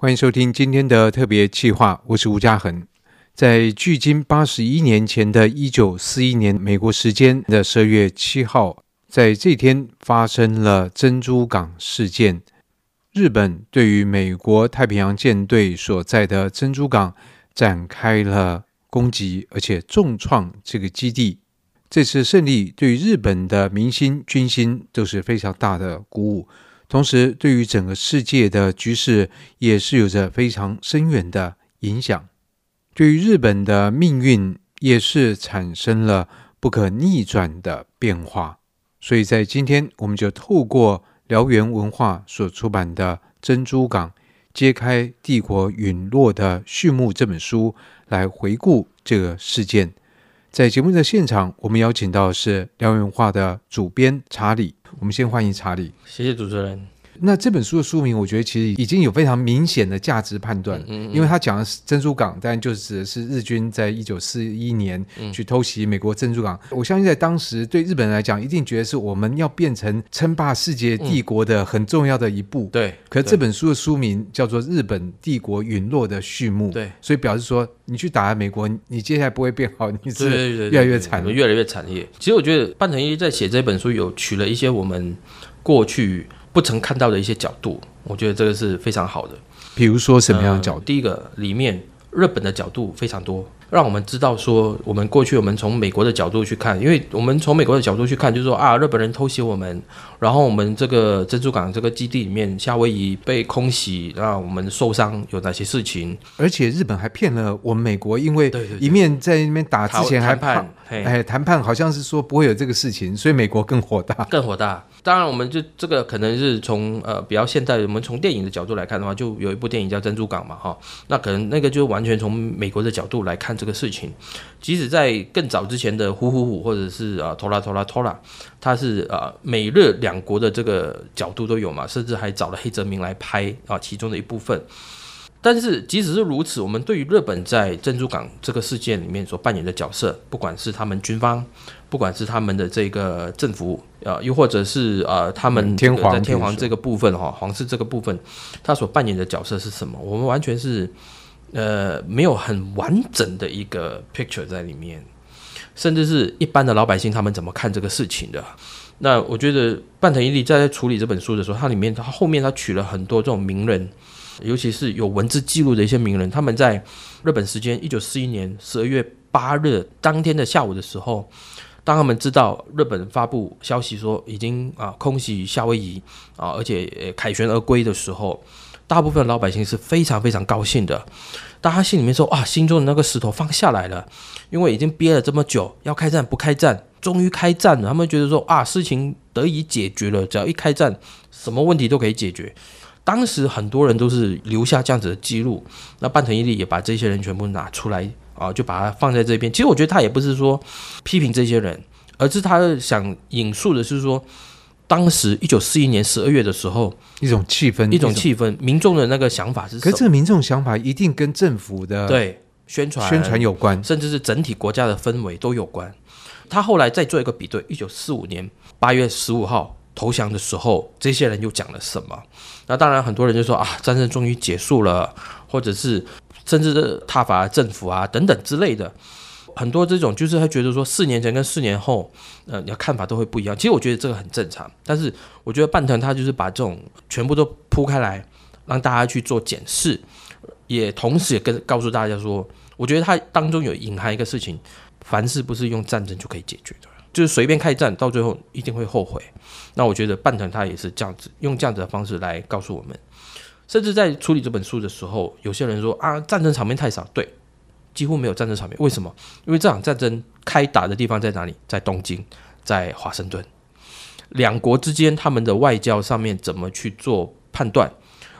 欢迎收听今天的特别企划，我是吴家恒。在距今八十一年前的一九四一年，美国时间的十二月七号，在这天发生了珍珠港事件。日本对于美国太平洋舰队所在的珍珠港展开了攻击，而且重创这个基地。这次胜利对日本的民心、军心都是非常大的鼓舞，同时对于整个世界的局势也是有着非常深远的影响。对于日本的命运也是产生了不可逆转的变化。所以在今天，我们就透过燎原文化所出版的《珍珠港：揭开帝国陨落的序幕》这本书来回顾这个事件。在节目的现场，我们邀请到的是辽源文化的主编查理。我们先欢迎查理。谢谢主持人。那这本书的书名，我觉得其实已经有非常明显的价值判断，嗯嗯嗯，因为他讲的是珍珠港，当然就指的是日军在一九四一年去偷袭美国珍珠港。嗯、我相信在当时对日本人来讲，一定觉得是我们要变成称霸世界帝国的很重要的一步。对、嗯。可是这本书的书名叫做《日本帝国陨落的序幕》。对。所以表示说，你去打美国，你接下来不会变好，你是越来越惨，越来越惨烈。其实我觉得半藤一在写这本书有取了一些我们过去。不曾看到的一些角度，我觉得这个是非常好的。比如说什么样的角度？呃，第一个，里面日本的角度非常多。让我们知道说，我们过去我们从美国的角度去看，因为我们从美国的角度去看，就是说啊，日本人偷袭我们，然后我们这个珍珠港这个基地里面，夏威夷被空袭，那我们受伤有哪些事情？而且日本还骗了我们美国，因为一面在那边打之前还谈判，哎，谈判好像是说不会有这个事情，所以美国更火大，更火大。当然，我们就这个可能是从呃比较现代，我们从电影的角度来看的话，就有一部电影叫《珍珠港》嘛，哈，那可能那个就完全从美国的角度来看。这个事情，即使在更早之前的《虎虎虎》或者是啊《拖拉拖拉拖拉》，它是啊美日两国的这个角度都有嘛，甚至还找了黑泽明来拍啊其中的一部分。但是即使是如此，我们对于日本在珍珠港这个事件里面所扮演的角色，不管是他们军方，不管是他们的这个政府啊，又或者是呃他们天皇在天皇这个部分哈皇室这个部分，他所扮演的角色是什么？我们完全是。呃，没有很完整的一个 picture 在里面，甚至是一般的老百姓他们怎么看这个事情的？那我觉得半藤一力在处理这本书的时候，它里面它后面它取了很多这种名人，尤其是有文字记录的一些名人，他们在日本时间一九四一年十二月八日当天的下午的时候，当他们知道日本发布消息说已经啊空袭夏威夷啊，而且凯旋而归的时候。大部分老百姓是非常非常高兴的，大家心里面说啊，心中的那个石头放下来了，因为已经憋了这么久，要开战不开战，终于开战了。他们觉得说啊，事情得以解决了，只要一开战，什么问题都可以解决。当时很多人都是留下这样子的记录，那半城伊力也把这些人全部拿出来啊，就把它放在这边。其实我觉得他也不是说批评这些人，而是他想引述的是说。当时一九四一年十二月的时候，一种气氛，一种气氛，民众的那个想法是什么？可是这个民众想法一定跟政府的对宣传宣传有关，甚至是整体国家的氛围都有关。他后来再做一个比对，一九四五年八月十五号投降的时候，这些人又讲了什么？那当然很多人就说啊，战争终于结束了，或者是甚至是挞伐政府啊等等之类的。很多这种就是他觉得说四年前跟四年后，呃，你的看法都会不一样。其实我觉得这个很正常，但是我觉得半藤他就是把这种全部都铺开来，让大家去做检视，也同时也跟告诉大家说，我觉得他当中有隐含一个事情，凡事不是用战争就可以解决的，就是随便开战到最后一定会后悔。那我觉得半藤他也是这样子，用这样子的方式来告诉我们，甚至在处理这本书的时候，有些人说啊，战争场面太少，对。几乎没有战争场面，为什么？因为这场战争开打的地方在哪里？在东京，在华盛顿。两国之间他们的外交上面怎么去做判断？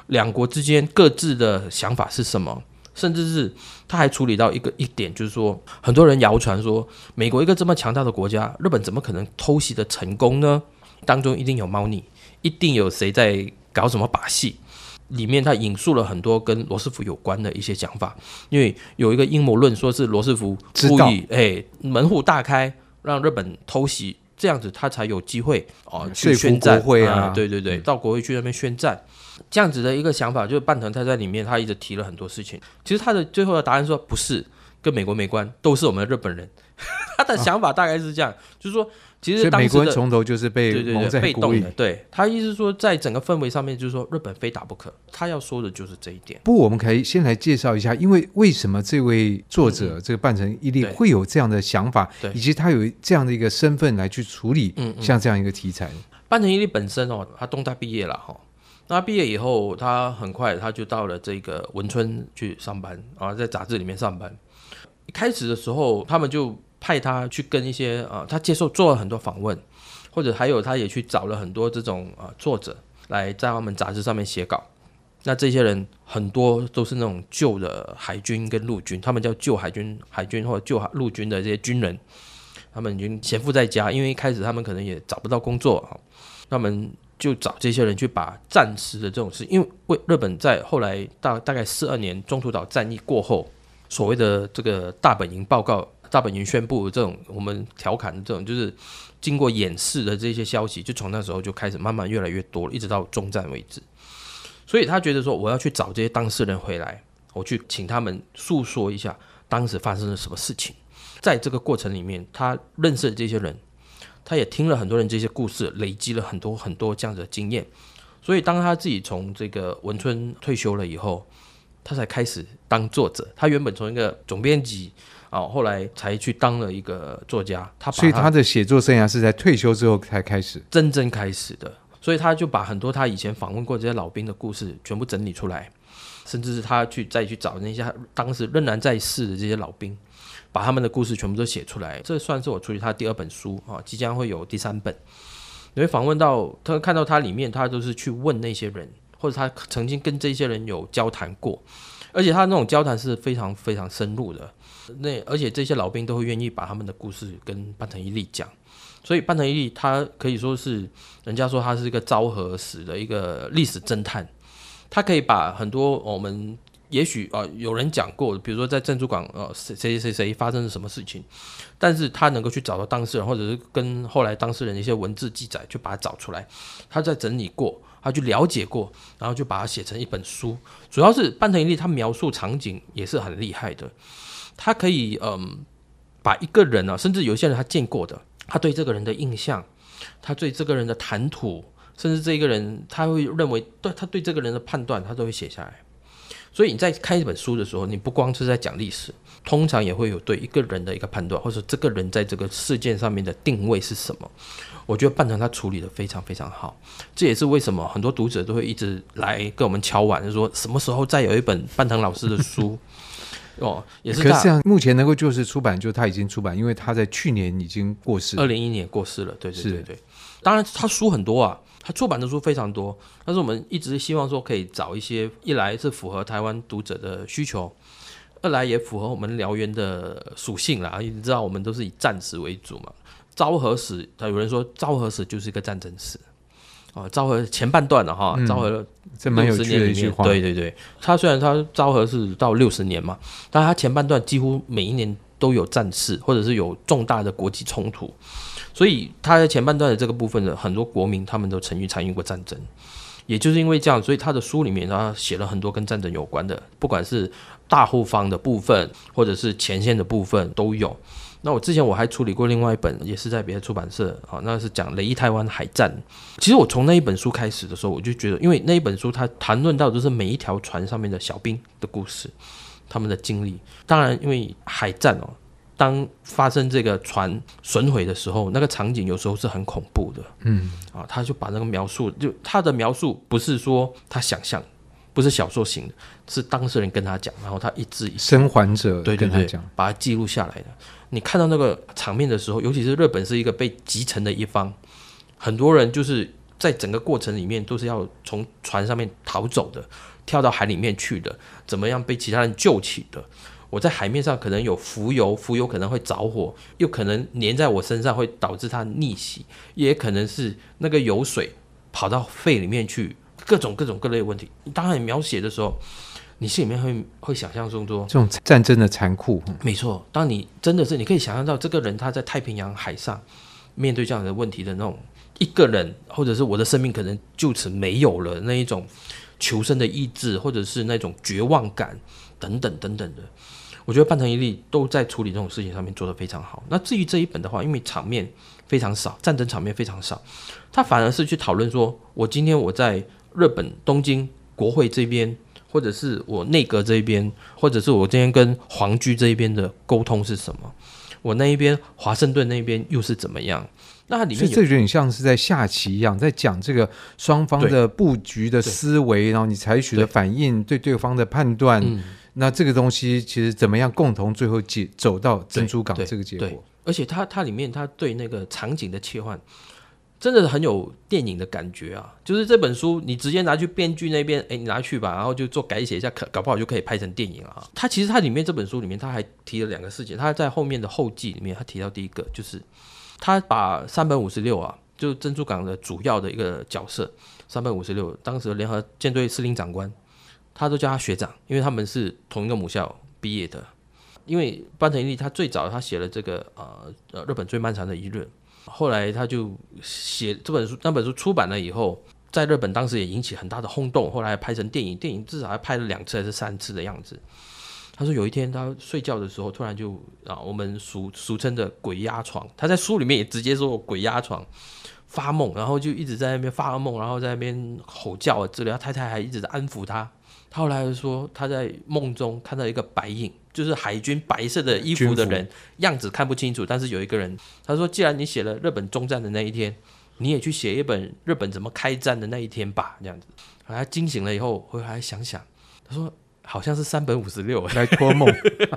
两国之间各自的想法是什么？甚至是他还处理到一个一点，就是说，很多人谣传说，美国一个这么强大的国家，日本怎么可能偷袭的成功呢？当中一定有猫腻，一定有谁在搞什么把戏。里面他引述了很多跟罗斯福有关的一些讲法，因为有一个阴谋论说是罗斯福故意哎门户大开，让日本偷袭这样子他才有机会哦、呃、去宣战会啊、呃，对对对，到国会去那边宣战，这样子的一个想法，就是半藤他在里面他一直提了很多事情。其实他的最后的答案说不是跟美国没关，都是我们的日本人。他的想法大概是这样，啊、就是说。其实美国人从头就是被对对对被动的，对他意思说，在整个氛围上面，就是说日本非打不可。他要说的就是这一点。不，我们可以先来介绍一下，因为为什么这位作者、嗯、这个半成一力会有这样的想法，以及他有这样的一个身份来去处理像这样一个题材。嗯嗯、半成一力本身哦，他东大毕业了哈，那毕业以后，他很快他就到了这个文春去上班啊，在杂志里面上班。一开始的时候，他们就。派他去跟一些啊、呃，他接受做了很多访问，或者还有他也去找了很多这种啊、呃、作者来在他们杂志上面写稿。那这些人很多都是那种旧的海军跟陆军，他们叫旧海军、海军或者旧陆军的这些军人，他们已经闲赋在家，因为一开始他们可能也找不到工作啊，他们就找这些人去把战时的这种事，因为为日本在后来大大概四二年中途岛战役过后，所谓的这个大本营报告。大本营宣布这种我们调侃的这种，就是经过演示的这些消息，就从那时候就开始慢慢越来越多了，一直到终战为止。所以他觉得说，我要去找这些当事人回来，我去请他们诉说一下当时发生了什么事情。在这个过程里面，他认识的这些人，他也听了很多人这些故事，累积了很多很多这样的经验。所以当他自己从这个文春退休了以后，他才开始当作者。他原本从一个总编辑。哦，后来才去当了一个作家，他，他所以他的写作生涯是在退休之后才开始真正开始的，所以他就把很多他以前访问过这些老兵的故事全部整理出来，甚至是他去再去找那些当时仍然在世的这些老兵，把他们的故事全部都写出来。这算是我处理他第二本书啊，即将会有第三本。你会访问到他，看到他里面，他都是去问那些人，或者他曾经跟这些人有交谈过，而且他那种交谈是非常非常深入的。那而且这些老兵都会愿意把他们的故事跟半藤一力讲，所以半藤一力他可以说是人家说他是一个昭和史的一个历史侦探，他可以把很多我们也许啊、有人讲过，比如说在珍珠港呃谁谁谁谁发生了什么事情，但是他能够去找到当事人，或者是跟后来当事人的一些文字记载，就把它找出来，他在整理过，他去了解过，然后就把它写成一本书。主要是半藤一力他描述场景也是很厉害的。他可以嗯，把一个人啊，甚至有些人他见过的，他对这个人的印象，他对这个人的谈吐，甚至这一个人他会认为对他对这个人的判断，他都会写下来。所以你在看一本书的时候，你不光是在讲历史，通常也会有对一个人的一个判断，或者这个人在这个事件上面的定位是什么。我觉得半藤他处理得非常非常好，这也是为什么很多读者都会一直来跟我们敲碗，就说什么时候再有一本半藤老师的书。哦，也是。可是这样，目前能够就是出版，就他已经出版，因为他在去年已经过世，二零一一年过世了。对对对对。当然，他书很多啊，他出版的书非常多。但是我们一直希望说，可以找一些，一来是符合台湾读者的需求，二来也符合我们燎原的属性啦。你知道，我们都是以战史为主嘛。昭和史，他有人说昭和史就是一个战争史。哦，昭和前半段的哈，昭和这六十年里面，对对对，他虽然他昭和是到六十年嘛，但他前半段几乎每一年都有战事，或者是有重大的国际冲突，所以他在前半段的这个部分的很多国民他们都曾经参与过战争，也就是因为这样，所以他的书里面他写了很多跟战争有关的，不管是大后方的部分，或者是前线的部分都有。那我之前我还处理过另外一本，也是在别的出版社啊，那是讲雷伊台湾海战。其实我从那一本书开始的时候，我就觉得，因为那一本书它谈论到的都是每一条船上面的小兵的故事，他们的经历。当然，因为海战哦，当发生这个船损毁的时候，那个场景有时候是很恐怖的。嗯，啊，他就把那个描述，就他的描述不是说他想象。不是小说型的，是当事人跟他讲，然后他一字一句，生还者对对对，把它记录下来的。你看到那个场面的时候，尤其是日本是一个被击沉的一方，很多人就是在整个过程里面都是要从船上面逃走的，跳到海里面去的，怎么样被其他人救起的？我在海面上可能有浮油，浮油可能会着火，又可能粘在我身上会导致它溺死，也可能是那个油水跑到肺里面去。各种各种各类问题，当然描写的时候，你心里面会会想象中说这种战争的残酷。没错，当你真的是你可以想象到这个人他在太平洋海上，面对这样的问题的那种一个人，或者是我的生命可能就此没有了那一种求生的意志，或者是那种绝望感等等等等的。我觉得半藤一力都在处理这种事情上面做得非常好。那至于这一本的话，因为场面非常少，战争场面非常少，他反而是去讨论说，我今天我在日本东京国会这边，或者是我内阁这一边，或者是我今天跟皇居这一边的沟通是什么？我那一边华盛顿那边又是怎么样？那里面所以这有点像是在下棋一样，在讲这个双方的布局的思维，然后你采取的反应对对方的判断。嗯那这个东西其实怎么样共同最后解走到珍珠港这个结果？而且它它里面它对那个场景的切换，真的很有电影的感觉啊！就是这本书你直接拿去编剧那边，哎，你拿去吧，然后就做改写一下，可搞不好就可以拍成电影了啊！他其实它里面这本书里面他还提了两个事情，他在后面的后记里面他提到第一个就是他把三本五十六啊，就是珍珠港的主要的一个角色三本五十六，当时联合舰队司令长官。他都叫他学长，因为他们是同一个母校毕业的。因为班藤一力他最早他写了这个呃呃日本最漫长的一日，后来他就写这本书，那本书出版了以后，在日本当时也引起很大的轰动，后来拍成电影，电影至少还拍了两次还是三次的样子。他说有一天他睡觉的时候，突然就啊我们俗俗称的鬼压床，他在书里面也直接说鬼压床发梦，然后就一直在那边发噩梦，然后在那边吼叫啊之类，他太太还一直在安抚他。他后来说，他在梦中看到一个白影，就是海军白色的衣服的人，样子看不清楚。但是有一个人，他说：“既然你写了日本中战的那一天，你也去写一本日本怎么开战的那一天吧。”这样子，他惊醒了以后，回来想想，他说：“好像是三本五十六来托梦，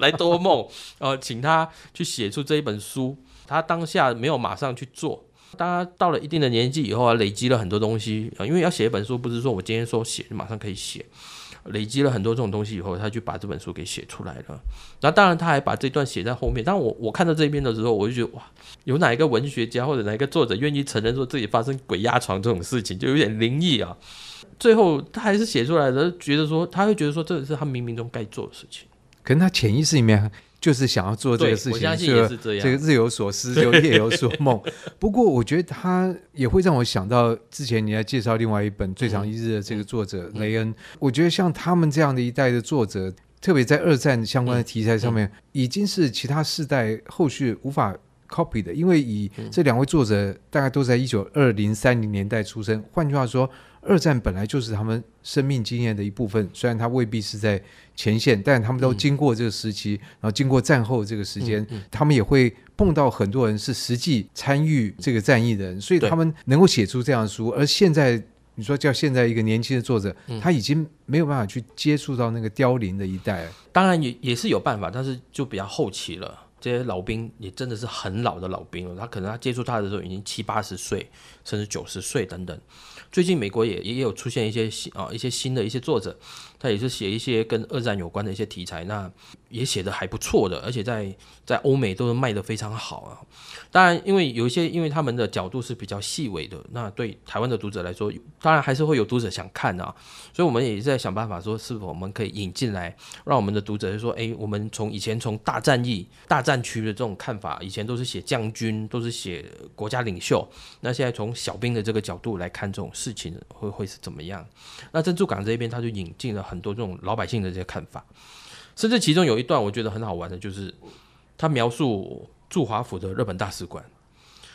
来托梦，呃，请他去写出这一本书。他当下没有马上去做，当他到了一定的年纪以后啊，累积了很多东西啊，因为要写一本书，不是说我今天说写就马上可以写。”累积了很多这种东西以后，他就把这本书给写出来了。那当然，他还把这段写在后面。当我我看到这篇的时候，我就觉得哇，有哪一个文学家或者哪一个作者愿意承认说自己发生鬼压床这种事情，就有点灵异啊。最后他还是写出来的，觉得说他会觉得说这是他冥冥中该做的事情。可能他潜意识里面。就是想要做这个事情，就这个日有所思，就夜有所梦。不过，我觉得他也会让我想到之前你在介绍另外一本《最长一日》的这个作者雷恩。我觉得像他们这样的一代的作者，特别在二战相关的题材上面，已经是其他世代后续无法 copy 的。因为以这两位作者大概都在一九二零三零年代出生，换句话说。二战本来就是他们生命经验的一部分，虽然他未必是在前线，但他们都经过这个时期，嗯、然后经过战后这个时间，嗯嗯、他们也会碰到很多人是实际参与这个战役的人，所以他们能够写出这样的书。而现在你说叫现在一个年轻的作者，他已经没有办法去接触到那个凋零的一代。当然也也是有办法，但是就比较后期了。这些老兵也真的是很老的老兵了，他可能他接触他的时候已经七八十岁，甚至九十岁等等。最近美国也也有出现一些新啊一些新的一些作者，他也是写一些跟二战有关的一些题材，那也写得还不错的，而且在在欧美都是卖得非常好啊。当然，因为有一些因为他们的角度是比较细微的，那对台湾的读者来说，当然还是会有读者想看啊。所以我们也在想办法说，是否我们可以引进来，让我们的读者就说，哎，我们从以前从大战役、大战区的这种看法，以前都是写将军，都是写国家领袖，那现在从小兵的这个角度来看这种。事情会会是怎么样？那珍珠港这边，他就引进了很多这种老百姓的这些看法，甚至其中有一段我觉得很好玩的，就是他描述驻华府的日本大使馆，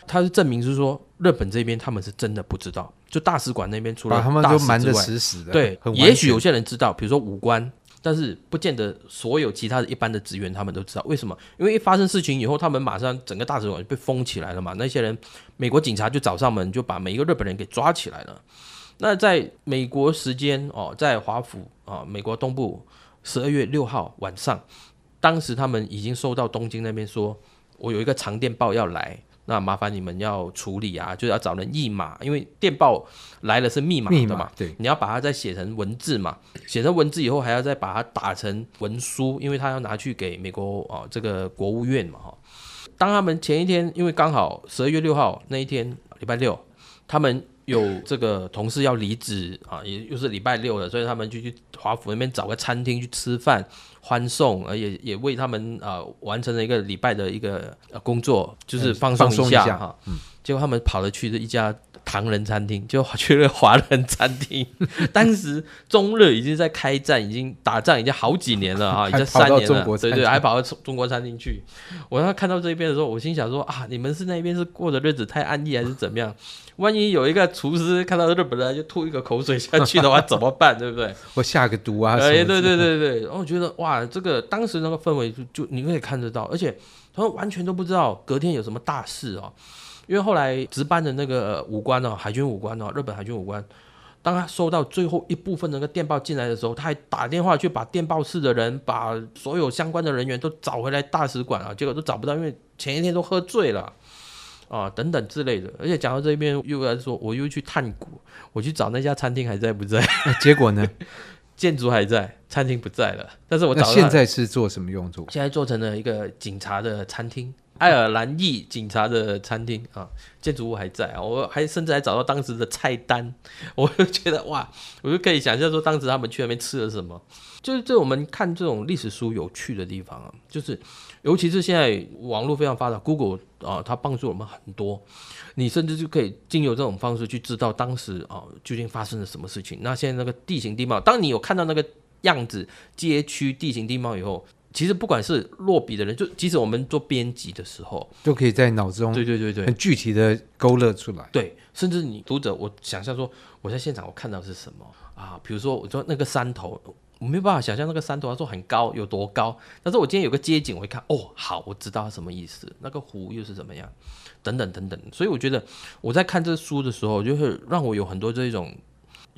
他是证明是说日本这边他们是真的不知道，就大使馆那边除了他们都瞒得死死的，对，也许有些人知道，比如说武官。但是不见得所有其他的一般的职员他们都知道为什么？因为一发生事情以后，他们马上整个大使馆就被封起来了嘛。那些人，美国警察就找上门，就把每一个日本人给抓起来了。那在美国时间哦，在华府啊，美国东部十二月六号晚上，当时他们已经收到东京那边说，我有一个长电报要来。那麻烦你们要处理啊，就是要找人译码，因为电报来了是密码的嘛，对，你要把它再写成文字嘛，写成文字以后还要再把它打成文书，因为他要拿去给美国哦这个国务院嘛哈。当他们前一天，因为刚好十二月六号那一天礼拜六，他们有这个同事要离职啊，也又是礼拜六了，所以他们就去华府那边找个餐厅去吃饭欢送，而也也为他们啊完成了一个礼拜的一个工作，就是放松一下哈。结果他们跑了去的一家。唐人餐厅就去了华人餐厅，当时中日已经在开战，已经打仗已经好几年了啊，已经三年了，对对，还跑到中国餐厅去。我当看到这边的时候，我心想说啊，你们是那边是过的日子太安逸还是怎么样？万一有一个厨师看到日本人就吐一个口水下去的话，怎么办？对不对？我下个毒啊！哎，对对对对，然后我觉得哇，这个当时那个氛围就就你可以看得到，而且他们完全都不知道隔天有什么大事哦。因为后来值班的那个武官哦，海军武官哦，日本海军武官，当他收到最后一部分那个电报进来的时候，他还打电话去把电报室的人，把所有相关的人员都找回来大使馆啊，结果都找不到，因为前一天都喝醉了啊，等等之类的。而且讲到这边又来说，我又去探古，我去找那家餐厅还在不在？结果呢？建筑还在，餐厅不在了。但是我找到现在是做什么用途？现在做成了一个警察的餐厅。爱尔兰裔警察的餐厅啊，建筑物还在啊，我还甚至还找到当时的菜单，我就觉得哇，我就可以想象说当时他们去那边吃了什么。就是这我们看这种历史书有趣的地方啊，就是尤其是现在网络非常发达，Google 啊，它帮助我们很多，你甚至就可以经由这种方式去知道当时啊究竟发生了什么事情。那现在那个地形地貌，当你有看到那个样子、街区地形地貌以后。其实不管是落笔的人，就即使我们做编辑的时候，都可以在脑中对对对对很具体的勾勒出来。对，甚至你读者，我想象说我在现场我看到是什么啊？比如说我说那个山头，我没有办法想象那个山头，他说很高有多高。但是我今天有个街景，我一看哦，好，我知道它什么意思。那个湖又是怎么样？等等等等。所以我觉得我在看这书的时候，就会让我有很多这种。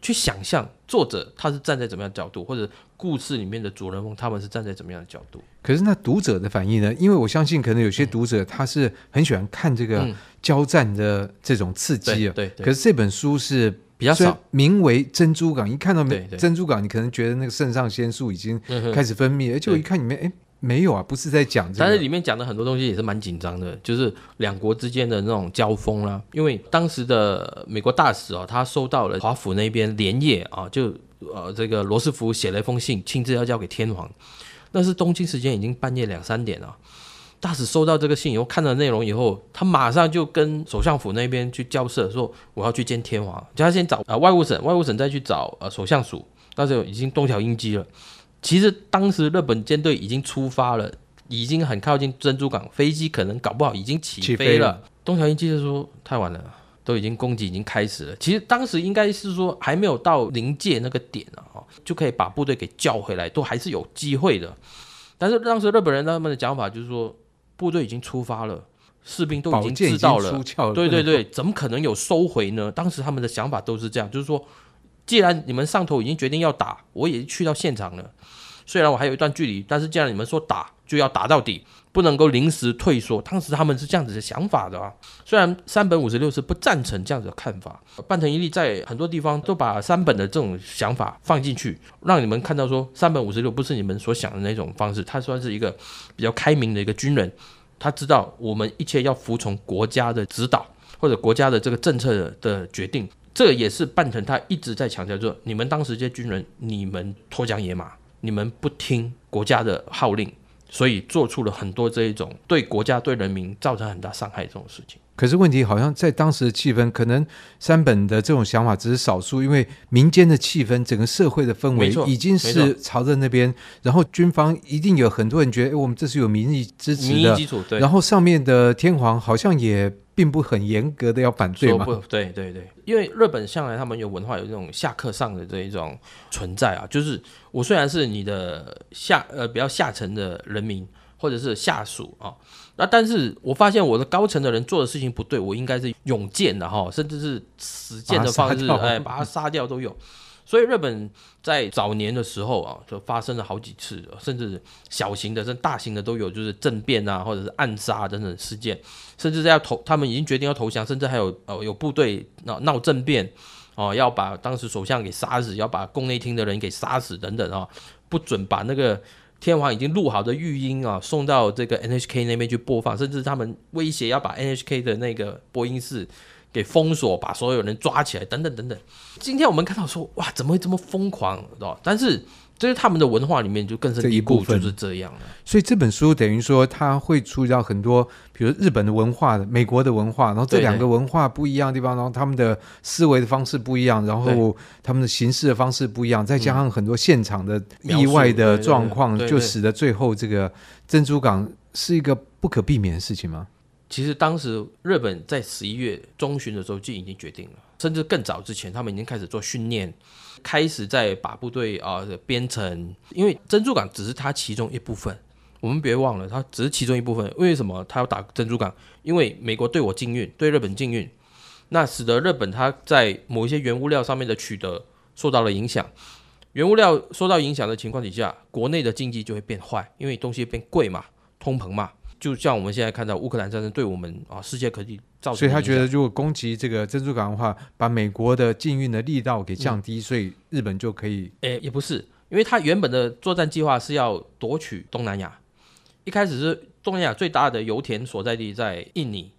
去想象作者他是站在怎么样的角度，或者故事里面的主人翁他们是站在怎么样的角度。可是那读者的反应呢？因为我相信，可能有些读者他是很喜欢看这个交战的这种刺激啊。对对。可是这本书是比较少，名为《珍珠港》，一看到珍珠港，你可能觉得那个肾上腺素已经开始分泌，而且我一看里面，哎。没有啊，不是在讲这个，但是里面讲的很多东西也是蛮紧张的，就是两国之间的那种交锋啦。因为当时的美国大使哦，他收到了华府那边连夜啊，就呃这个罗斯福写了一封信，亲自要交给天皇。那是东京时间已经半夜两三点了。大使收到这个信以后，看了内容以后，他马上就跟首相府那边去交涉，说我要去见天皇。叫他先找呃外务省，外务省再去找呃首相署，那时候已经东条英机了。其实当时日本舰队已经出发了，已经很靠近珍珠港，飞机可能搞不好已经起飞了。东条英机就说太晚了，都已经攻击已经开始了。其实当时应该是说还没有到临界那个点啊，就可以把部队给叫回来，都还是有机会的。但是当时日本人他们的讲法就是说，部队已经出发了，士兵都已经知道了，了对对对，怎么可能有收回呢？当时他们的想法都是这样，就是说。既然你们上头已经决定要打，我也去到现场了。虽然我还有一段距离，但是既然你们说打，就要打到底，不能够临时退缩。当时他们是这样子的想法的啊。虽然三本五十六是不赞成这样子的看法，半藤一力在很多地方都把三本的这种想法放进去，让你们看到说三本五十六不是你们所想的那种方式。他算是一个比较开明的一个军人，他知道我们一切要服从国家的指导或者国家的这个政策的决定。这也是半藤他一直在强调，说你们当时这些军人，你们脱缰野马，你们不听国家的号令，所以做出了很多这一种对国家对人民造成很大伤害这种事情。可是问题好像在当时的气氛，可能山本的这种想法只是少数，因为民间的气氛，整个社会的氛围已经是朝着那边，然后军方一定有很多人觉得，哎，我们这是有民意支持的，民意基础，对。然后上面的天皇好像也并不很严格的要反对嘛，对对，因为日本向来他们有文化，有这种下课上的这一种存在啊，就是我虽然是你的下呃比较下层的人民或者是下属啊。那但是我发现我的高层的人做的事情不对，我应该是勇剑的哈，甚至是死剑的方式，哎，把他杀掉都有。所以日本在早年的时候啊，就发生了好几次，甚至小型的、甚至大型的都有，就是政变啊，或者是暗杀等等事件，甚至在要投，他们已经决定要投降，甚至还有呃有部队闹闹政变哦，要把当时首相给杀死，要把宫内厅的人给杀死等等啊，不准把那个。天皇已经录好的语音啊，送到这个 NHK 那边去播放，甚至他们威胁要把 NHK 的那个播音室给封锁，把所有人抓起来，等等等等。今天我们看到说，哇，怎么会这么疯狂，知道？但是。这是他们的文化里面就更深一步，就是这样了。所以这本书等于说，它会触及到很多，比如日本的文化、美国的文化，然后这两个文化不一样的地方，然后他们的思维的方式不一样，然后他们的行事的方式不一样，再加上很多现场的意外的状况，就使得最后这个珍珠港是一个不可避免的事情吗？其实当时日本在十一月中旬的时候就已经决定了，甚至更早之前，他们已经开始做训练。开始在把部队啊编成，因为珍珠港只是它其中一部分，我们别忘了，它只是其中一部分。为什么它要打珍珠港？因为美国对我禁运，对日本禁运，那使得日本它在某一些原物料上面的取得受到了影响。原物料受到影响的情况底下，国内的经济就会变坏，因为东西变贵嘛，通膨嘛。就像我们现在看到乌克兰战争对我们啊世界各地造成，所以他觉得如果攻击这个珍珠港的话，把美国的禁运的力道给降低，嗯、所以日本就可以。诶，也不是，因为他原本的作战计划是要夺取东南亚，一开始是东南亚最大的油田所在地在印尼。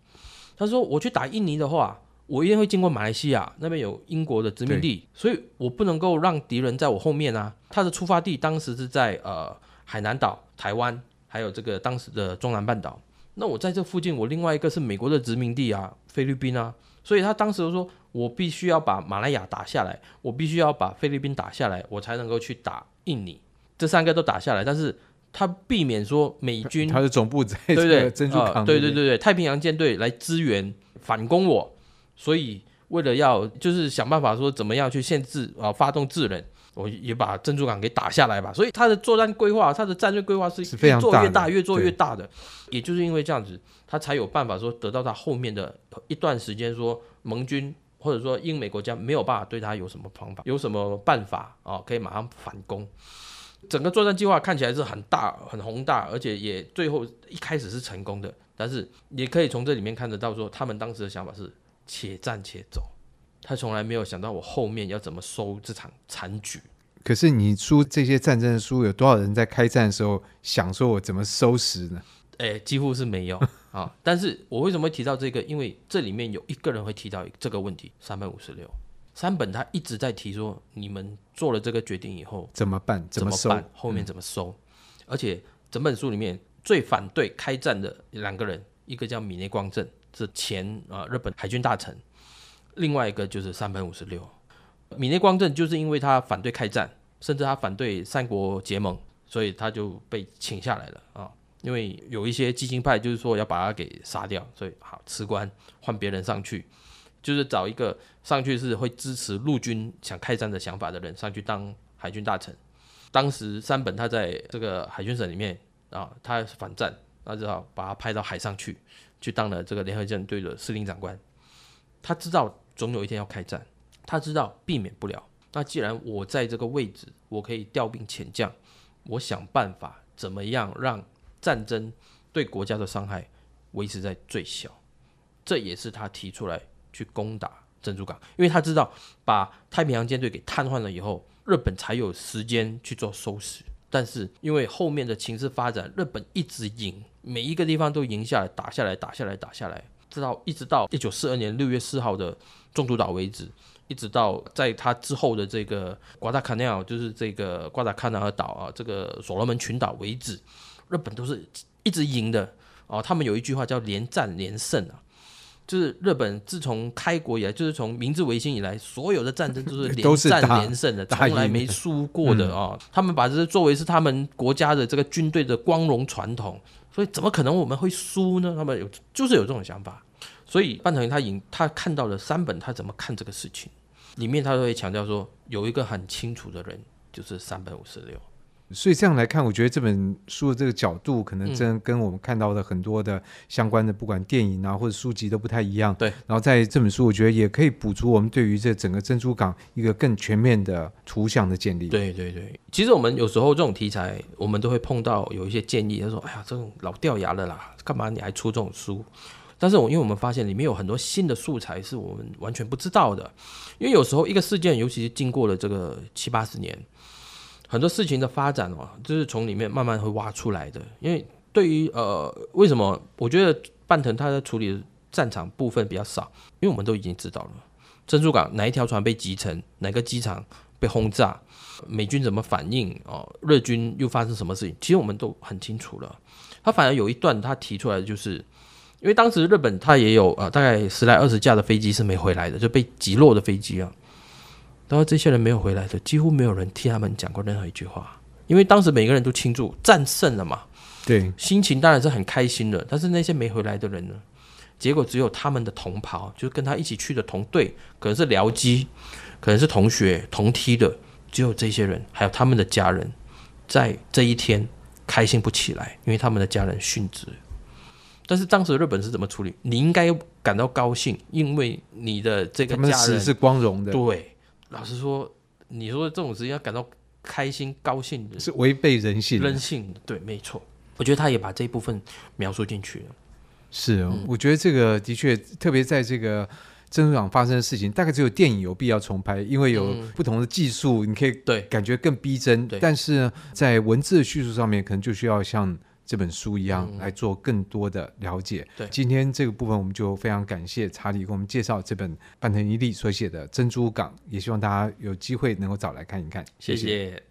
他说我去打印尼的话，我一定会经过马来西亚那边有英国的殖民地，所以我不能够让敌人在我后面啊。他的出发地当时是在呃海南岛、台湾。还有这个当时的中南半岛，那我在这附近，我另外一个是美国的殖民地啊，菲律宾啊，所以他当时就说，我必须要把马来亚打下来，我必须要把菲律宾打下来，我才能够去打印尼，这三个都打下来，但是他避免说美军他的总部在对对珍珠港对对对对太平洋舰队来支援反攻我，所以为了要就是想办法说怎么样去限制啊发动制人。我也把珍珠港给打下来吧，所以他的作战规划，他的战略规划是越做越大，越做越大的。也就是因为这样子，他才有办法说得到他后面的一段时间，说盟军或者说英美国家没有办法对他有什么方法，有什么办法啊，可以马上反攻。整个作战计划看起来是很大、很宏大，而且也最后一开始是成功的。但是也可以从这里面看得到，说他们当时的想法是且战且走。他从来没有想到我后面要怎么收这场残局。可是你出这些战争的书，有多少人在开战的时候想说我怎么收拾呢？哎，几乎是没有 啊。但是我为什么会提到这个？因为这里面有一个人会提到这个问题。三百五十六，三本他一直在提说，你们做了这个决定以后怎么办？怎么办？后面怎么收？嗯、而且整本书里面最反对开战的两个人，一个叫米内光政，是前啊日本海军大臣。另外一个就是山本五十六，米内光政就是因为他反对开战，甚至他反对三国结盟，所以他就被请下来了啊。因为有一些激进派就是说要把他给杀掉，所以好辞官换别人上去，就是找一个上去是会支持陆军想开战的想法的人上去当海军大臣。当时山本他在这个海军省里面啊，他反战，那只好把他派到海上去，去当了这个联合舰队的司令长官。他知道。总有一天要开战，他知道避免不了。那既然我在这个位置，我可以调兵遣将，我想办法怎么样让战争对国家的伤害维持在最小。这也是他提出来去攻打珍珠港，因为他知道把太平洋舰队给瘫痪了以后，日本才有时间去做收拾。但是因为后面的情势发展，日本一直赢，每一个地方都赢下来，打下来，打下来，打下来。直到一直到一九四二年六月四号的中途岛为止，一直到在他之后的这个瓜达卡纳尔，就是这个瓜达卡纳尔岛啊，这个所罗门群岛为止，日本都是一直赢的啊。他们有一句话叫连战连胜啊，就是日本自从开国以来，就是从明治维新以来，所有的战争 都是连战连胜的，从来没输过的啊。他们把这作为是他们国家的这个军队的光荣传统。所以怎么可能我们会输呢？他们有就是有这种想法，所以半藤他引他看到了三本他怎么看这个事情，里面他都会强调说有一个很清楚的人就是三本五十六。所以这样来看，我觉得这本书的这个角度，可能真跟我们看到的很多的相关的，不管电影啊或者书籍都不太一样。对。然后在这本书，我觉得也可以补足我们对于这整个珍珠港一个更全面的图像的建立。对对对。其实我们有时候这种题材，我们都会碰到有一些建议，他说：“哎呀，这种老掉牙了啦，干嘛你还出这种书？”但是我因为我们发现里面有很多新的素材是我们完全不知道的，因为有时候一个事件，尤其是经过了这个七八十年。很多事情的发展哦，就是从里面慢慢会挖出来的。因为对于呃，为什么我觉得半藤他在处理战场部分比较少，因为我们都已经知道了珍珠港哪一条船被击沉，哪个机场被轰炸，美军怎么反应哦，日军又发生什么事情，其实我们都很清楚了。他反而有一段他提出来的就是，因为当时日本他也有呃大概十来二十架的飞机是没回来的，就被击落的飞机啊。然后这些人没有回来的，几乎没有人替他们讲过任何一句话，因为当时每个人都庆祝战胜了嘛。对，心情当然是很开心的。但是那些没回来的人呢？结果只有他们的同袍，就是跟他一起去的同队，可能是僚机，可能是同学同梯的，只有这些人，还有他们的家人，在这一天开心不起来，因为他们的家人殉职。但是当时日本是怎么处理？你应该感到高兴，因为你的这个家人是光荣的。对，老实说，你说的这种事情要感到开心高兴的，是违背人性，人性的，对，没错。我觉得他也把这一部分描述进去了。是，我觉得这个的确，特别在这个珍珠港发生的事情，大概只有电影有必要重拍，因为有不同的技术，你可以对感觉更逼真。但是呢，在文字的叙述上面，可能就需要像这本书一样来做更多的了解。对，今天这个部分，我们就非常感谢查理给我们介绍这本半藤一力所写的《珍珠港》，也希望大家有机会能够找来看一看。谢谢。谢谢。